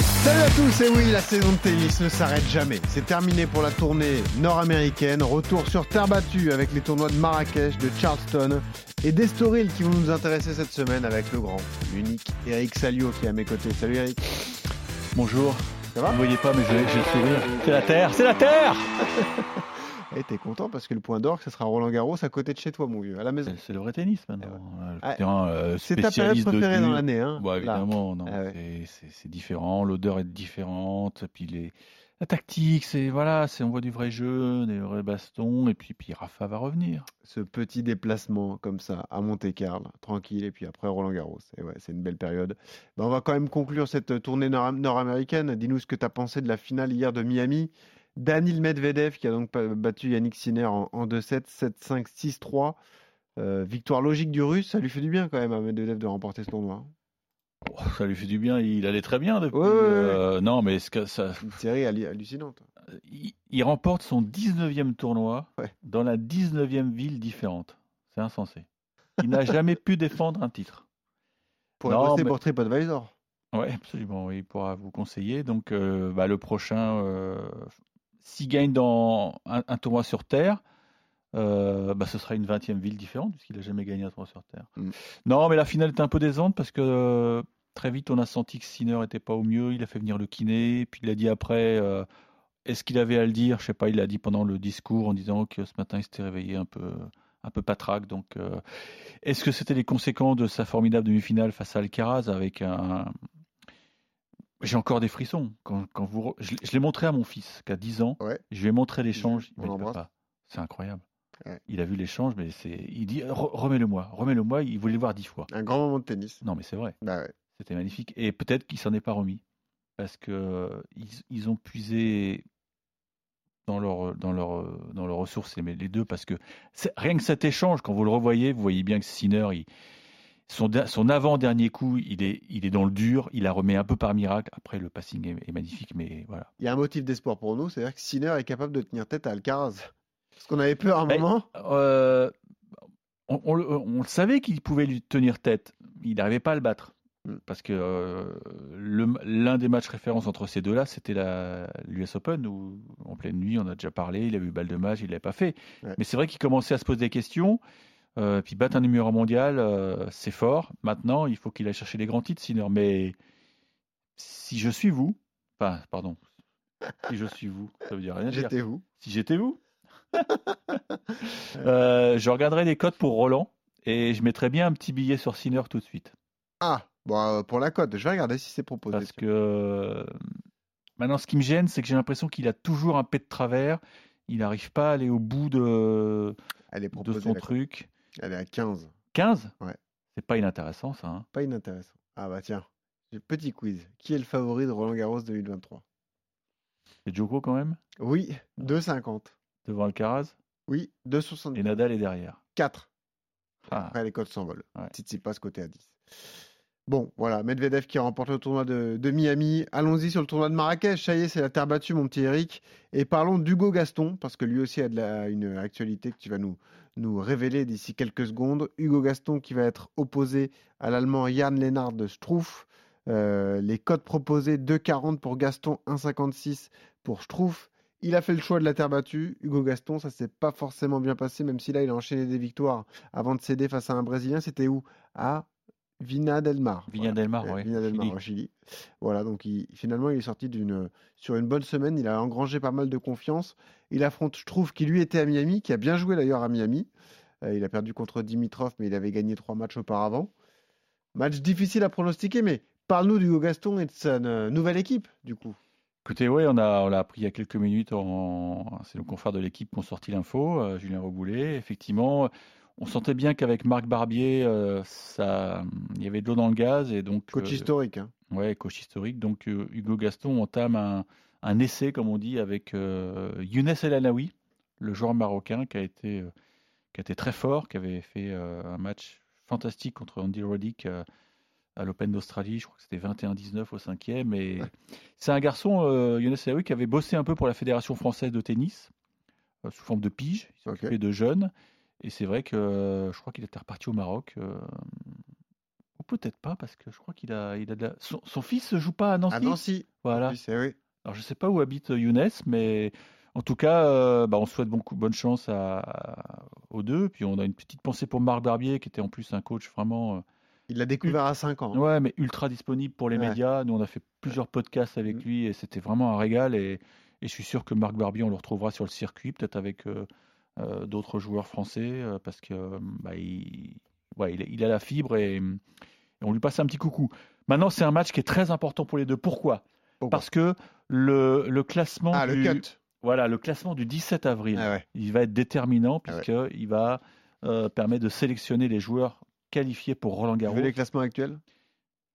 Salut à tous, et oui, la saison de tennis ne s'arrête jamais. C'est terminé pour la tournée nord-américaine. Retour sur terre battue avec les tournois de Marrakech, de Charleston et d'Estoril qui vont nous intéresser cette semaine avec le grand, l'unique Eric Salio qui est à mes côtés. Salut Eric. Bonjour. Ça va? Vous ne voyez pas, mais j'ai j'ai le sourire. C'est la terre, c'est la terre Et t'es content parce que le point d'orgue, ce sera Roland Garros à côté de chez toi, mon vieux, à la maison. C'est- le vrai tennis maintenant. Le Ah, terrain, euh, C'est ta période préférée dans l'année, hein évidemment, non. Ah ouais. c'est- différent, l'odeur est différente, puis les... la tactique, c'est voilà, c'est on voit du vrai jeu, des vrais bastons, et puis puis Rafa va revenir. Ce petit déplacement comme ça à Monte-Carlo, tranquille, et puis après Roland Garros. Et ouais, c'est une belle période. Ben, on va quand même conclure cette tournée nord- nord-américaine. Dis-nous ce que tu as pensé de la finale hier de Miami. Danil Medvedev qui a donc battu Yannick Sinner en, en 2-7, 7-5, 6-3. Euh, victoire logique du russe, ça lui fait du bien quand même à Medvedev de remporter ce tournoi. Oh, ça lui fait du bien, il allait très bien depuis. Ouais, ouais, ouais. euh, non, mais ce que ça, Une série hallu- hallucinante. il, il remporte son 19e tournoi dans la 19e ville différente. C'est insensé. Il n'a jamais pu défendre un titre. Pour Non, bosser mais- pour TripAdvisor. Oui, absolument. oui, Il pourra vous conseiller. Donc, euh, bah, le prochain, euh, s'il gagne dans un, un tournoi sur Terre, euh, bah, ce sera une 20e ville différente, puisqu'il n'a jamais gagné un tournoi sur Terre. Mm. Non, mais la finale était un peu décevante parce que euh, très vite, on a senti que Sinner n'était pas au mieux. Il a fait venir le kiné. Puis il a dit après, euh, est-ce qu'il avait à le dire? Je sais pas, il l'a dit pendant le discours en disant que ce matin, il s'était réveillé un peu, un peu patraque. Donc, euh, est-ce que c'était les conséquences de sa formidable demi-finale face à Alcaraz avec un. J'ai encore des frissons. Quand, quand vous, je, l'ai- je l'ai montré à mon fils qui a 10 ans. Ouais. Je lui ai montré l'échange. Il m'a dit. Papa, C'est incroyable. Ouais. Il a vu l'échange, mais c'est. Il dit Re- remets-le-moi, remets-le-moi. Il voulait le voir dix fois. Un grand moment de tennis. Non, mais c'est vrai. Bah ouais. C'était magnifique. Et peut-être qu'il s'en est pas remis. Parce que ils, ils ont puisé dans leur, dans leur, dans leurs ressources, les les deux, parce que rien que cet échange, quand vous le revoyez, vous voyez bien que Sinner, il, son, avant-dernier coup, il est, il est dans le dur, il la remet un peu par miracle. Après, le passing est, est magnifique, mais voilà. Il y a un motif d'espoir pour nous, c'est-à-dire que Sinner est capable de tenir tête à Alcaraz. Parce qu'on avait peur à un moment. Euh, on, on le- on le savait qu'il pouvait lui tenir tête. Il n'arrivait pas à le battre. Mm. Parce que euh, l'un des matchs références entre ces deux-là, c'était l'US Open, où en pleine nuit, on a déjà parlé, il a vu balle de match, il ne l'avait pas fait. Ouais. Mais c'est vrai qu'il commençait à se poser des questions. Euh, puis battre un numéro mondial, euh, c'est fort. Maintenant, il faut qu'il aille chercher les grands titres, Sinner. Mais si je suis vous, enfin, pardon, si je suis vous, ça veut dire rien. J'étais vous. Si j'étais vous, euh, je regarderais les cotes pour Roland et je mettrais bien un petit billet sur Sinner tout de suite. Ah, bon, pour la cote, je vais regarder si c'est proposé. Parce que maintenant, ce qui me gêne, c'est que j'ai l'impression qu'il a toujours un pet de travers. Il n'arrive pas à aller au bout de, Elle est de proposée. son truc. Elle est à 15. 15 Ouais. C'est pas inintéressant, ça. hein. Pas inintéressant. Ah bah tiens, petit quiz. Qui est le favori de Roland Garros 2023 C'est Djoko quand même, Oui, 2,50. devant Alcaraz? Oui, Et 2,64. Nadal est derrière. Ah, Après, les cotes s'envolent. Ouais. Tsitsipas côté à 10. Bon, voilà, Medvedev qui remporte le tournoi de, Miami. Allons-y sur le tournoi de Marrakech. Ça y est, c'est la terre battue, mon petit Eric. Et parlons d'Hugo Gaston, parce que lui aussi a une actualité que tu vas nous, révéler d'ici quelques secondes. Hugo Gaston qui va être opposé à l'Allemand Jan Lennart de Struff. Euh, les codes proposés 2,40 pour Gaston, 1,56 pour Struff. Il a fait le choix de la terre battue. Hugo Gaston, ça s'est pas forcément bien passé, même si là, il a enchaîné des victoires avant de céder face à un Brésilien. C'était où? À Vina del Mar. Viña del Mar, Euh, ouais, Viña del Mar, Chili. au Chili. Voilà, donc il- finalement, il est sorti d'une, sur une bonne semaine. Il a engrangé pas mal de confiance. Il affronte, je trouve, qui lui était à Miami, qui a bien joué d'ailleurs à Miami. Euh, il a perdu contre Dimitrov, mais il avait gagné trois matchs auparavant. Match difficile à pronostiquer, mais parle-nous d'Hugo Gaston et de sa euh, nouvelle équipe, du coup. Écoutez, oui, on a, on l'a appris il y a quelques minutes. En... C'est nos confrères de l'équipe qui ont sorti l'info, euh, Julien Reboulet. Effectivement, on sentait bien qu'avec Marc Barbier, euh, ça, il y avait de l'eau dans le gaz. Et donc, Coach euh, historique. hein. Ouais, coach historique. Donc, euh, Hugo Gaston entame un, un essai, comme on dit, avec euh, Younes El le joueur marocain qui a été, qui a été très fort, qui avait fait un match fantastique contre Andy Roddick à l'Open d'Australie. Je crois que c'était 21-19 au cinquième. Et c'est un garçon, Younes Saoui, qui avait bossé un peu pour la Fédération française de tennis, sous forme de pige. Il s'occupait de jeunes. Et c'est vrai que je crois qu'il était reparti au Maroc. ou peut-être pas, parce que je crois qu'il a, il a de la- son, son fils ne joue pas à Nancy? À Nancy. Voilà. Oui, oui. Alors je sais pas où habite Younes, mais en tout cas, euh, bah, on souhaite bon, bonne chance à, à- aux deux. Puis on a une petite pensée pour Marc Barbier, qui était en plus un coach vraiment, Il l'a découvert à 5 ans. euh, ouais, mais ultra disponible pour les Ouais. médias. Nous, on a fait plusieurs podcasts avec Mm. lui et c'était vraiment un régal. Et, et je suis sûr que Marc Barbier, on le retrouvera sur le circuit, peut-être avec euh, d'autres joueurs français, euh, parce que euh, bah, il, ouais, il, a- il a la fibre et, et on lui passe un petit coucou. Maintenant, c'est un match qui est très important pour les deux. Pourquoi? Pourquoi? Parce que le, le classement Ah, le du, cut. voilà, le classement du 17 avril, Ah ouais. il va être déterminant Ah ouais. puisqu'il va euh, permettre de sélectionner les joueurs qualifiés pour Roland Garros. veux les classements actuels?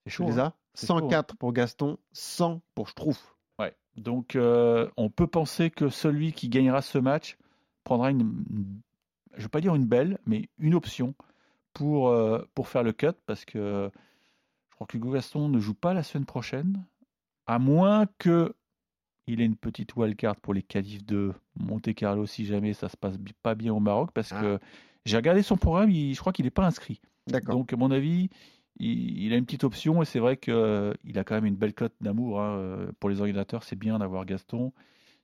C'est Tu chaud. les hein. chaud, 104 pour Gaston, 100 pour Schtroumpf. Ouais. Donc, euh, on peut penser que celui qui gagnera ce match prendra une, une- je ne veux pas dire une belle, mais une option pour, euh, pour faire le cut parce que je crois que Hugo Gaston ne joue pas la semaine prochaine, à moins que il ait une petite wildcard pour les qualifs de Monte Carlo si jamais ça se passe pas bien au Maroc parce Ah. que j'ai regardé son programme, il- je crois qu'il n'est pas inscrit. Donc, à mon avis, il, il a une petite option et c'est vrai qu'il a quand même une belle cote d'amour. hein. Euh, Pour les organisateurs, c'est bien d'avoir Gaston.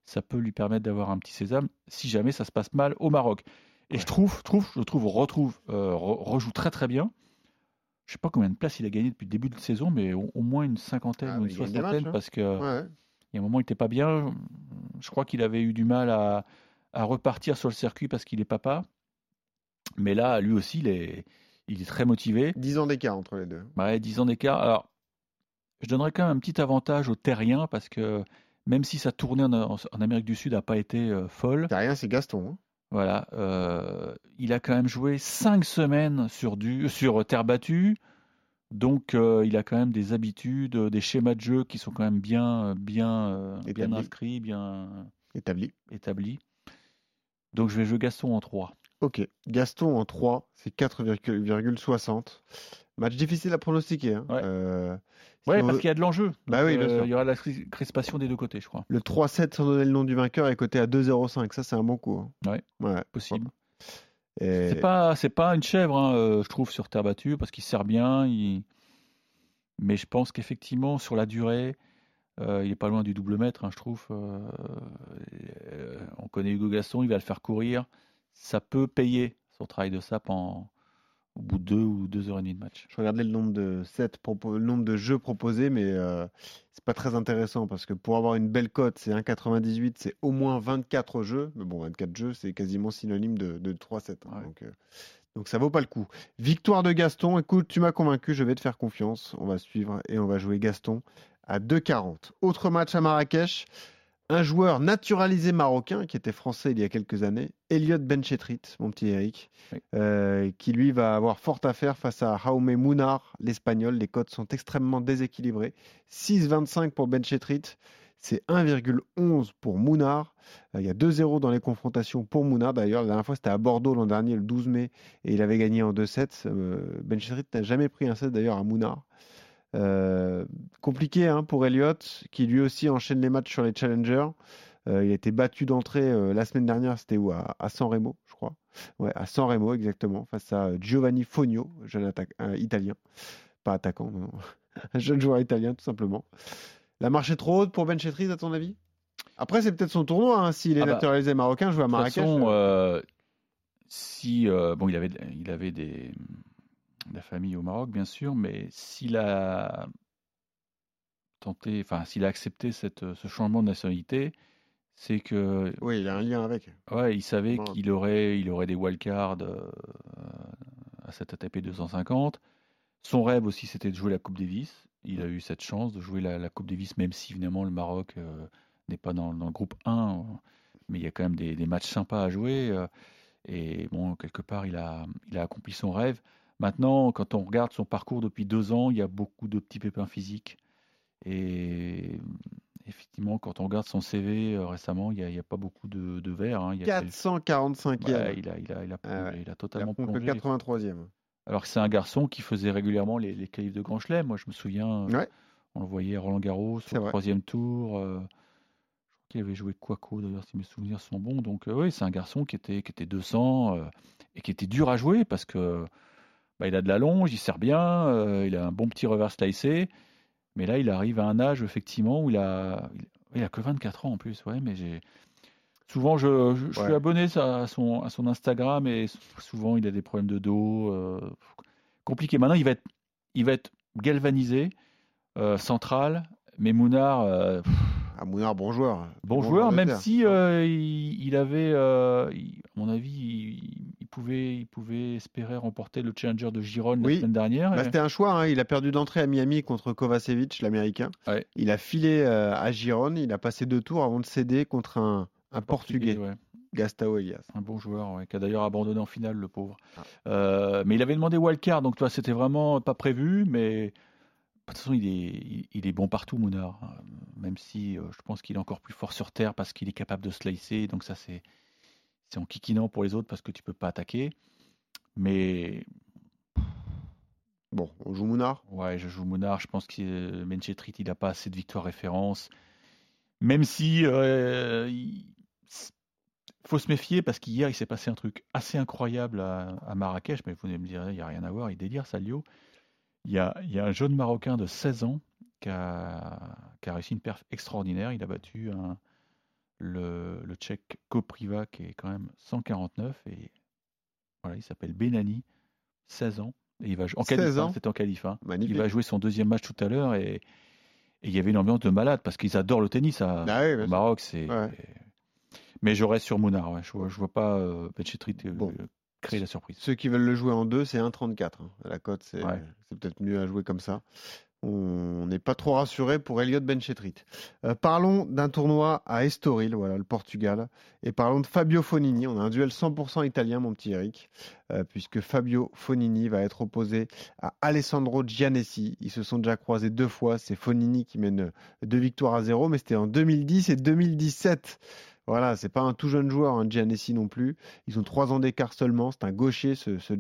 Ça peut lui permettre d'avoir un petit sésame si jamais ça se passe mal au Maroc. Et Ouais. je trouve, trouve, je trouve, retrouve, euh, re- rejoue très très bien. Je sais pas combien de places il a gagné depuis le début de saison, mais au, au moins une cinquantaine Ah, ou une soixantaine matchs, hein. parce que Ouais, ouais. il y a un moment, il n'était pas bien. Je crois qu'il avait eu du mal à, à repartir sur le circuit parce qu'il est papa. Mais là, lui aussi, il est, il est très motivé. 10 ans d'écart entre les deux. Ouais, 10 ans d'écart. Alors, je donnerais quand même un petit avantage aux terriens parce que même si sa tournée en, en- en Amérique du Sud n'a pas été euh, folle, rien, c'est Gaston. hein. voilà, euh, il a quand même joué 5 semaines sur, du, sur terre battue. Donc, euh, il a quand même des habitudes, euh, des schémas de jeu qui sont quand même bien, bien, bien inscrits, bien Établi. établis. Donc, je vais jouer Gaston en 3. Ok. Gaston en 3, c'est 4,60. Match difficile à pronostiquer. hein. Ouais. Euh, si Ouais, on parce veut- qu'il y a de l'enjeu. Bah oui, euh. Il y aura de la cris- crispation des deux côtés, je crois. Le 3-7 sans donner le nom du vainqueur est coté à 2,05. Ça, c'est un bon coup. hein. Ouais. Ouais. Possible. Et- C'est pas, c'est pas une chèvre, hein, euh, je trouve, sur terre battue, parce qu'il sert bien. il- Mais je pense qu'effectivement, sur la durée, euh, il est pas loin du double mètre, hein, je trouve. On connaît Hugo Gaston, il va le faire courir. Ça peut payer son travail de sape en, au bout de deux ou deux heures et demie de match. Je regardais le nombre de sets propo- le nombre de jeux proposés, mais euh, c'est pas très intéressant parce que pour avoir une belle cote, c'est 1,98, c'est au moins 24 jeux. Mais bon, 24 jeux, c'est quasiment synonyme de, de 3 sets. hein. Ouais. donc, euh, donc ça vaut pas le coup. Victoire de Gaston. Écoute, tu m'as convaincu, je vais te faire confiance. On va suivre et on va jouer Gaston à 2,40. Autre match à Marrakech. Un joueur naturalisé marocain qui était français il y a quelques années, Elliot Benchetrit, mon petit Eric, Oui. euh, qui lui va avoir fort à faire face à Jaume Mounar, l'espagnol. Les cotes sont extrêmement déséquilibrées. 6,25 pour Benchetrit, c'est 1,11 pour Mounar. Euh, il y a 2-0 dans les confrontations pour Mounar. D'ailleurs, la dernière fois, c'était à Bordeaux l'an dernier, le 12 mai, et il avait gagné en 2-7. Euh, Benchetrit n'a jamais pris un set d'ailleurs à Mounar. Euh, compliqué hein, pour Elliott, qui lui aussi enchaîne les matchs sur les challengers. Euh, il a été battu d'entrée euh, la semaine dernière, c'était où à, à San Remo, je crois. Ouais, à San Remo, exactement, face à Giovanni Fogno, jeune attaque, italien. Pas attaquant, non, un jeune joueur italien, tout simplement. La marche est trop haute pour Ben Chetris, à ton avis? Après, c'est peut-être son tournoi, hein, s'il est Ah bah, naturalisé marocain, jouer à De toute Marrakech. façon, si bon, il avait, il avait des, de la famille au Maroc, bien sûr, mais s'il a tenté, enfin, s'il a accepté cette, ce changement de nationalité, c'est que, Oui, il a un lien avec. ouais, il savait Bon. qu'il aurait, il aurait des wildcards euh, à cette ATP 250. Son rêve aussi, c'était de jouer la Coupe Davis. Il a eu cette chance de jouer la, la Coupe Davis, même si évidemment le Maroc euh, n'est pas dans, dans le groupe 1, euh, mais il y a quand même des, des matchs sympas à jouer. euh, et bon, quelque part, il a, il a accompli son rêve. Maintenant, quand on regarde son parcours depuis deux ans, il y a beaucoup de petits pépins physiques. Et effectivement, quand on regarde son CV euh, récemment, il n'y a, a pas beaucoup de, de verts. hein. Il, y a quelques- 445e. Ouais, il, a, il, a, il, a, Ah ouais. il a Il totalement plongé. 83e. Alors que c'est un garçon qui faisait régulièrement les, les qualifs de Grand Chelem. Moi, je me souviens, Ouais. on le voyait à Roland Garros au troisième tour. euh, je crois qu'il avait joué Quaco, d'ailleurs, si mes souvenirs sont bons. Donc, euh, oui, c'est un garçon qui était, qui était 200 euh, et qui était dur à jouer parce que bah, il a de la longe, il sert bien, euh, il a un bon petit revers slicé. Mais là, il arrive à un âge, effectivement, où il a, il, a que 24 ans en plus. Ouais, mais j'ai. Souvent, je, je- je Ouais. suis abonné à son, à son Instagram et souvent, il a des problèmes de dos. euh, compliqué. Maintenant, il va être, il va être galvanisé, euh, central. Mais Mounard, euh, Ah, Mounard, bon joueur. bon joueur, même si il, il avait, il- à mon avis, il pouvait, il pouvait espérer remporter le challenger de Gironde Oui. la semaine dernière. Bah, Et- C'était un choix. hein. Il a perdu d'entrée à Miami contre Kovacevic, l'américain. Ouais. Il a filé euh, à Gironne. Il a passé deux tours avant de céder contre un, un Portugais, ouais. Gastao Elias. Un bon joueur, ouais, qui a d'ailleurs abandonné en finale, le pauvre. Ah. Euh, mais il avait demandé wildcard, donc toi, c'était vraiment pas prévu, mais de toute façon, il est, il, il est bon partout, Mounard. hein. Même si euh, je pense qu'il est encore plus fort sur terre parce qu'il est capable de slicer, donc ça, c'est c'est en kikinant pour les autres parce que tu peux pas attaquer. Mais Bon, on joue Mounard. ouais, je joue Mounard, je pense que euh, Menchetrit, il n'a pas assez de victoires référence. Même si euh, il faut se méfier parce qu'hier, il s'est passé un truc assez incroyable à, à Marrakech, mais vous allez me dire, il n'y a rien à voir, il délire, Salio. Il y a, il y a un jeune Marocain de 16 ans qui a, qui a réussi une perf extraordinaire. Il a battu un- le, le Tchèque Kopriva qui est quand même 149 et voilà, il s'appelle Benani, 16 ans. Et il va jouer en 16 qualif, c'était en qualif. hein. Il va jouer son deuxième match tout à l'heure et, et il y avait une ambiance de malade parce qu'ils adorent le tennis à, Ah oui, au. Maroc. C'est, Ouais. Mais je reste sur Mounard. ouais. Je vois, je vois pas euh, euh, Bon. créer la surprise. Ceux qui veulent le jouer en deux, c'est 1,34. hein. La cote, c'est Ouais. c'est peut-être mieux à jouer comme ça. On n'est pas trop rassuré pour Elliot Benchetrit. Euh, parlons d'un tournoi à Estoril, voilà, le Portugal. Et parlons de Fabio Fonini. On a un duel 100% italien, mon petit Eric, euh, puisque Fabio Fonini va être opposé à Alessandro Giannessi. Ils se sont déjà croisés deux fois. C'est Fonini qui mène deux victoires à zéro, mais c'était en 2010 et 2017. Voilà, c'est pas un tout jeune joueur, un Giannessi non plus. Ils ont trois ans d'écart seulement. C'est un gaucher, ce, ce.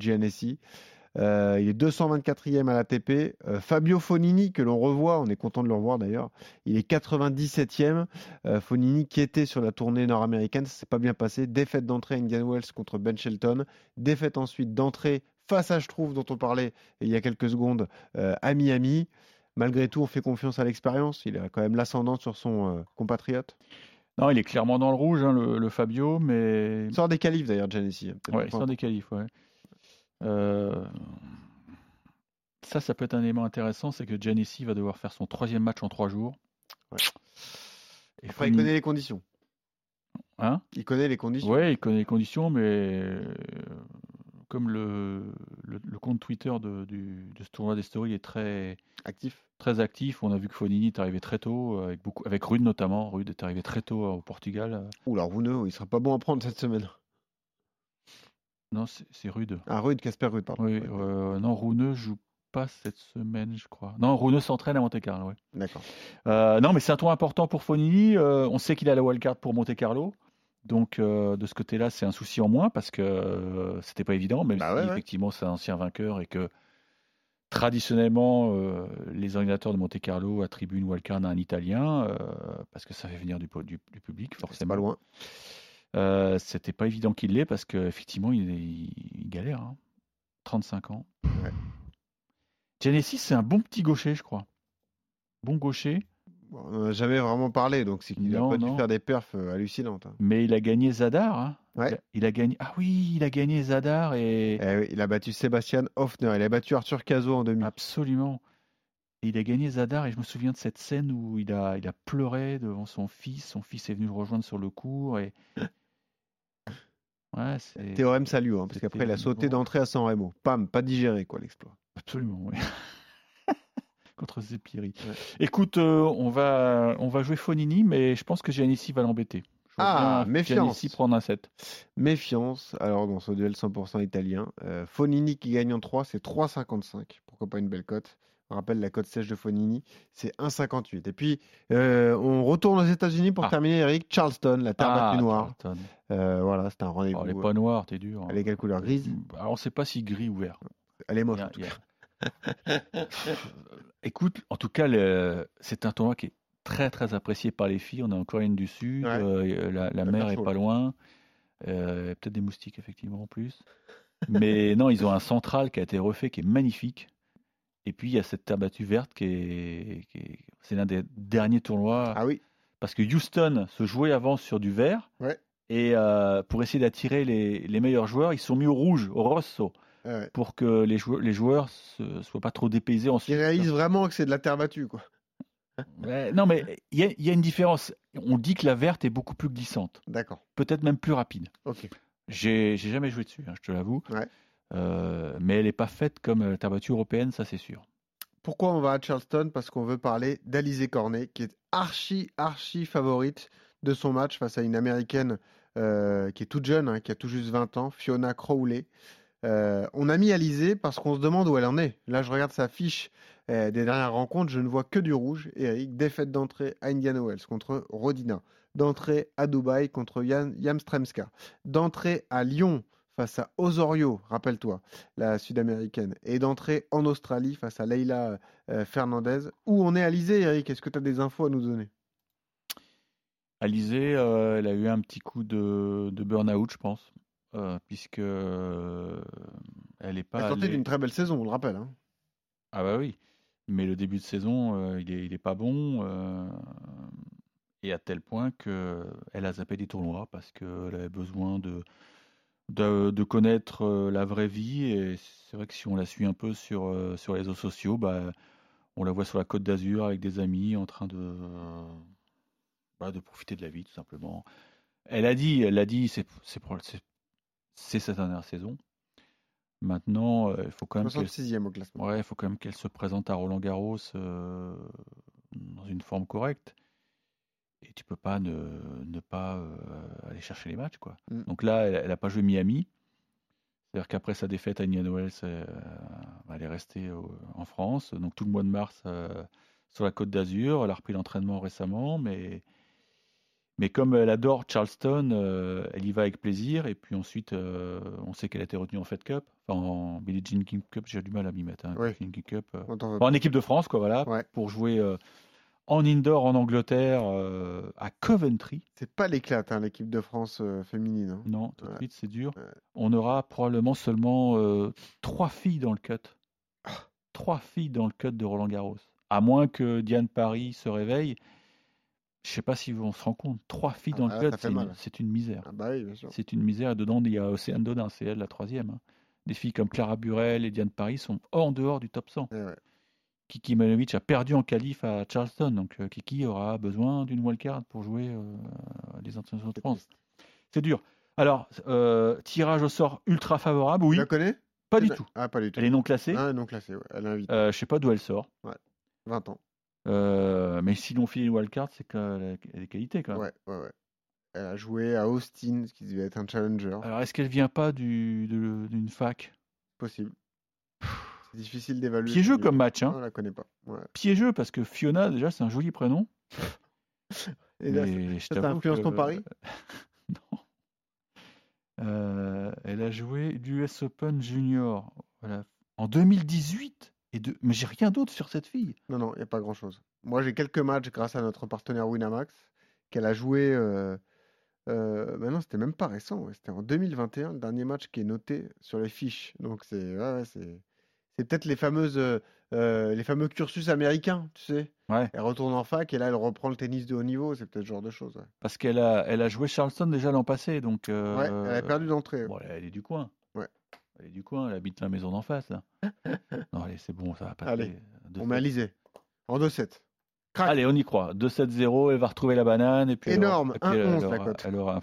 Euh, il est 224e à l'ATP. Euh, Fabio Fonini, que l'on revoit, on est content de le revoir d'ailleurs, il est 97e. Euh, Fonini qui était sur la tournée nord-américaine, ça s'est pas bien passé. Défaite d'entrée à Indian Wells contre Ben Shelton. Défaite ensuite d'entrée face à Struve, dont on parlait il y a quelques secondes, euh, à Miami. Malgré tout, on fait confiance à l'expérience. Il a quand même l'ascendant sur son compatriote. Non, il est clairement dans le rouge, hein, le, le Fabio, mais Il sort des qualifs d'ailleurs. Peut-être Ouais, pas sans des qualifs, ouais. Euh, Ça, ça peut être un élément intéressant, c'est que Giannissi va devoir faire son troisième match en trois jours. Ouais. Et Après, il connaît les conditions. Hein? Il connaît les conditions. Ouais, il connaît les conditions, mais euh, comme le, le, le compte Twitter de, du, de ce tournoi des stories est très, Actif. très actif, on a vu que Fonini est arrivé très tôt, euh, avec, beaucoup, avec Rude notamment. Rude est arrivé très tôt au Portugal. Oula, Rouneux, il sera pas bon à prendre cette semaine. Non, c'est c'est Rude. Ah, Rude, Casper Rude, pardon. Oui, euh, non, Rouneux joue pas cette semaine, je crois. Non, Rouneux s'entraîne à Monte Carlo, ouais. D'accord. Euh, non, mais c'est un tour important pour Fonini. Euh, on sait qu'il a la wildcard pour Monte Carlo. Donc, de ce côté-là, c'est un souci en moins parce que c'était pas évident, même Bah si ouais, ouais. effectivement c'est un ancien vainqueur et que traditionnellement, euh, les organisateurs de Monte Carlo attribuent une wildcard à un Italien euh, parce que ça fait venir du, du- du public, C'est forcément. pas loin. Euh, c'était pas évident qu'il l'ait parce qu'effectivement, il, il, il galère. hein. 35 ans. Ouais. Genesis, c'est un bon petit gaucher, je crois. Bon gaucher. Bon, on n'en a jamais vraiment parlé, donc c'est qu'il n'a Non, pas dû non. faire des perfs euh, hallucinantes. hein. Mais il a gagné Zadar. hein. Ouais. Il, a, il a gagné. Ah oui, il a gagné Zadar et Eh oui, il a battu Sébastien Hoffner, il a battu Arthur Cazot en demi. absolument. Et il a gagné Zadar et je me souviens de cette scène où il a, il a pleuré devant son fils. Son fils est venu le rejoindre sur le cours et ouais, Théorème salut, hein, parce qu'après il a sauté bon. d'entrée à San Remo. Pam, pas digéré quoi l'exploit. absolument. oui. Contre Zepiri. Ouais. Écoute, euh, on va on va jouer Fonini, mais je pense que Giannissi va l'embêter. Ah, méfiance. Giannissi prendre un set. Méfiance, alors dans ce duel 100% italien. Euh, Fonini qui gagne en 3, c'est 3,55. Pourquoi pas une belle cote? On rappelle la cote sèche de Fonini, c'est 1,58. Et puis euh, on retourne aux États-Unis pour Ah. terminer, Eric. Charleston, la terre Ah, battue noire. Euh, voilà, c'est un rendez-vous. Oh, elle est pas noire, t'es dur. hein. Elle est quelle couleur? Grise? Alors, on sait pas si gris ou vert. Elle est moche, a- en tout cas. Écoute, en tout cas, c'est un tournoi qui est très très apprécié par les filles. On est en Corée du Sud, Ouais. euh, la, mer est chaud, pas loin, euh, peut-être des moustiques effectivement en plus. Mais non, ils ont un central qui a été refait, qui est magnifique. Et puis il y a cette terre battue verte qui est, c'est l'un des derniers tournois Ah oui, parce que Houston se jouait avant sur du vert. Ouais. Et euh, pour essayer d'attirer les, les meilleurs joueurs, ils sont mis au rouge, au rosso, ouais. pour que les joueurs, les joueurs ne soient pas trop dépaysés Ils ensuite. réalisent vraiment que c'est de la terre battue, quoi. Ouais, non, mais il y, a- il y a une différence. On dit que la verte est beaucoup plus glissante, D'accord. peut-être même plus rapide. Ok. J'ai j'ai jamais joué dessus, hein, je te l'avoue. Ouais. Euh, mais elle n'est pas faite comme la terre battue européenne, ça c'est sûr. Pourquoi on va à Charleston? Parce qu'on veut parler d'Alizé Cornet, qui est archi, archi favorite de son match face à une américaine euh, qui est toute jeune, hein, qui a tout juste 20 ans, Fiona Crowley. Euh, on a mis Alizé parce qu'on se demande où elle en est. Là, je regarde sa fiche euh, des dernières rencontres, je ne vois que du rouge. Eric, défaite d'entrée à Indian Wells contre Rodina, d'entrée à Dubaï contre Jan Jamstremska, d'entrée à Lyon face à Osorio, rappelle-toi, la sud-américaine, et d'entrée en Australie face à Leila euh, Fernandez. Où on est Alizé, Eric? Est-ce que tu as des infos à nous donner? Alizé, euh, elle a eu un petit coup de, de burn-out, je pense, euh, puisque euh, elle n'est pas Elle sortait allée- d'une très belle saison, on le rappelle. hein. Ah bah oui, mais le début de saison, euh, il est, il est pas bon, euh, et à tel point que elle a zappé des tournois parce qu'elle avait besoin de, de, de connaître euh, la vraie vie. Et c'est vrai que si on la suit un peu sur, euh, sur les réseaux sociaux, bah, on la voit sur la Côte d'Azur avec des amis en train de, bah, de profiter de la vie, tout simplement. Elle a dit, elle a dit, c'est sa dernière saison. Maintenant, euh, il faut quand même qu'elle 66e au classement. Ouais, il faut quand même qu'elle se présente à Roland Garros euh, dans une forme correcte. Et tu peux pas ne, ne pas euh, aller chercher les matchs, quoi. Mm. Donc là, elle n'a pas joué Miami. C'est-à-dire qu'après sa défaite à Indian Wells, euh, elle est restée au- en France. Donc tout le mois de mars euh, sur la Côte d'Azur. Elle a repris l'entraînement récemment, mais mais comme elle adore Charleston, elle y va avec plaisir. Et puis ensuite, on sait qu'elle a été retenue en Fed Cup, enfin en Billie Jean King Cup. J'ai du mal à m'y mettre. Hein, Oui. King Cup. Enfin, en équipe de France, quoi, voilà, Ouais. pour jouer en indoor en Angleterre euh, à Coventry. C'est pas l'éclate, hein, l'équipe de France euh, féminine. hein. Non, tout de Ouais. suite, c'est dur. Ouais. On aura probablement seulement euh, trois filles dans le cut. Ah. Trois filles dans le cut de Roland Garros. À moins que Diane Paris se réveille. Je sais pas si on se rend compte. Trois filles Ah dans le là, ça cut, c'est une, mal. c'est une misère. Ah bah oui. C'est une misère. Dedans, il y a Océane Dodin, c'est elle la troisième. hein. Des filles comme Clara Burel et Diane Paris sont en dehors du top 100. Eh ouais. Kiki Manovic a perdu en qualif à Charleston, donc euh, Kiki aura besoin d'une wildcard pour jouer euh, les internationaux de France. C'est dur. Alors, euh, tirage au sort ultra favorable, oui, Tu la connais? Pas du Tu tout. la- Ah, pas du tout. Elle est non classée. Ah, non classée, ouais. Elle invite. Euh, je sais pas d'où elle sort. 20 ans. Euh, mais si l'on file une wildcard, c'est qu'elle a des qualités quand même. Ouais, ouais, ouais. Elle a joué à Austin, ce qui devait être un challenger. Alors, est-ce qu'elle vient pas du- d'une fac? Possible. C'est difficile d'évaluer. Piégeux comme match, hein. On la connaît pas. Ouais. Piégeux parce que Fiona, déjà, c'est un joli prénom. Et là, mais ça t'avoue influence que- ton pari Non. Euh, elle a joué l'US Open Junior voilà, en 2018. Et de... Mais j'ai rien d'autre sur cette fille. Non, non, il n'y a pas grand-chose. Moi, j'ai quelques matchs grâce à notre partenaire Winamax qu'elle a joué. Euh, euh, mais non, c'était même pas récent. ouais, C'était en 2021, le dernier match qui est noté sur les fiches. Donc, c'est ouais, ouais, c'est peut-être les fameuses euh, euh, les fameux cursus américains, tu sais? Ouais. Elle retourne en fac et là, elle reprend le tennis de haut niveau. C'est peut-être ce genre de choses. Ouais, Parce qu'elle a, elle a joué Charleston déjà l'an passé. Donc, euh, Ouais, elle a perdu d'entrée. bon, elle est du coin. Ouais. Elle est du coin. Elle habite la maison d'en face. Là. non, allez, c'est bon, ça va passer. Allez, On met sept. Alizé. En 2-7. Crac. Allez, on y croit. 2-7-0, elle va retrouver la banane. Et puis elle aura- Énorme, et puis elle 1-11 la aura-. Elle aura,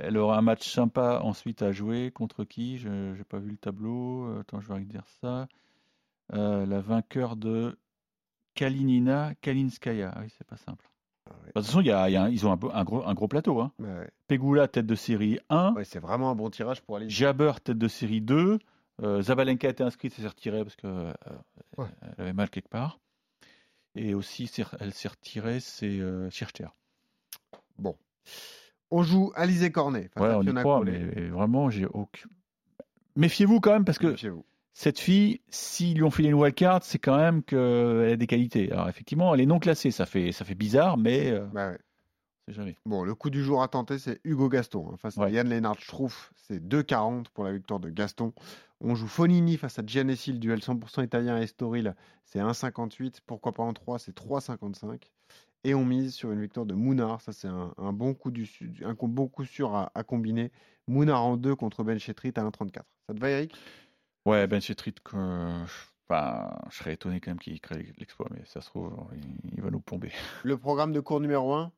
elle aura un match sympa ensuite à jouer. Contre qui? Je n'ai pas vu le tableau. Euh, Attends, je vais dire ça. Euh, la vainqueur de Kalinina Kalinskaya. Ah oui, c'est pas simple. Ah ouais. De toute façon, il y a, il y a un- ils ont un, gros, un gros plateau. Hein. Ouais, ouais. Pegula, tête de série 1. Ouais, c'est vraiment un bon tirage pour Alizé. Jabber, tête de série 2. Euh, Zabalenka a été inscrite, s'est retirée parce qu'elle elle avait mal quelque part. Et aussi, elle s'est retirée, c'est euh, Schirchter. Bon. On joue Alizé Cornet. Ouais, on y croit, mais vraiment, j'ai aucun. Méfiez-vous quand même parce que cette fille, s'ils lui ont filé une wildcard, c'est quand même qu'elle a des qualités. Alors effectivement, elle est non classée, ça fait, ça fait bizarre, mais euh, Bah ouais. jamais. Bon, le coup du jour à tenter, c'est Hugo Gaston. hein, face à Ouais. Yann Lennart Struff, c'est 2,40 pour la victoire de Gaston. On joue Fonini face à Giannessi, le duel 100% italien Estoril, c'est 1,58. Pourquoi pas en 3, c'est 3,55. Et on mise sur une victoire de Mounard. Ça, c'est un, un bon coup du un bon coup sûr à, à combiner. Mounard en 2 contre Ben Chetrit à 1,34. Ça te va, Eric? Ouais, Ben Chetrit, que- enfin, je serais étonné quand même qu'il crée l'exploit, mais ça se trouve, il, il va nous plomber. Le programme de cours numéro 1,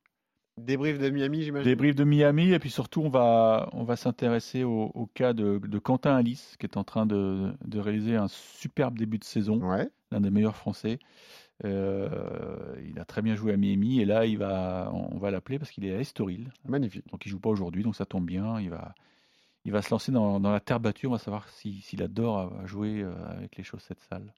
débrief de Miami, j'imagine. Débrief de Miami, et puis surtout, on va, on va s'intéresser au, au cas de, de Quentin Alice, qui est en train de, de réaliser un superbe début de saison, Ouais. l'un des meilleurs Français. Euh, il a très bien joué à Miami, et là, il va, on va l'appeler parce qu'il est à Estoril. Magnifique. Donc, il joue pas aujourd'hui, donc ça tombe bien. Il va, il va se lancer dans, dans la terre battue. On va savoir si- s'il adore à- à jouer euh, avec les chaussettes sales.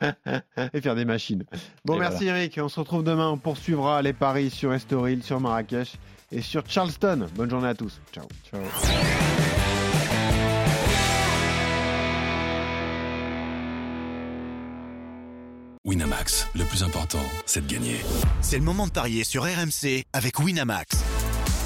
et faire des machines. Bon, Et merci Eric. On se retrouve demain. On poursuivra les paris sur Estoril, sur Marrakech et sur Charleston. Bonne journée à tous. Ciao. Ciao. Winamax, le plus important, c'est de gagner. C'est le moment de parier sur RMC avec Winamax.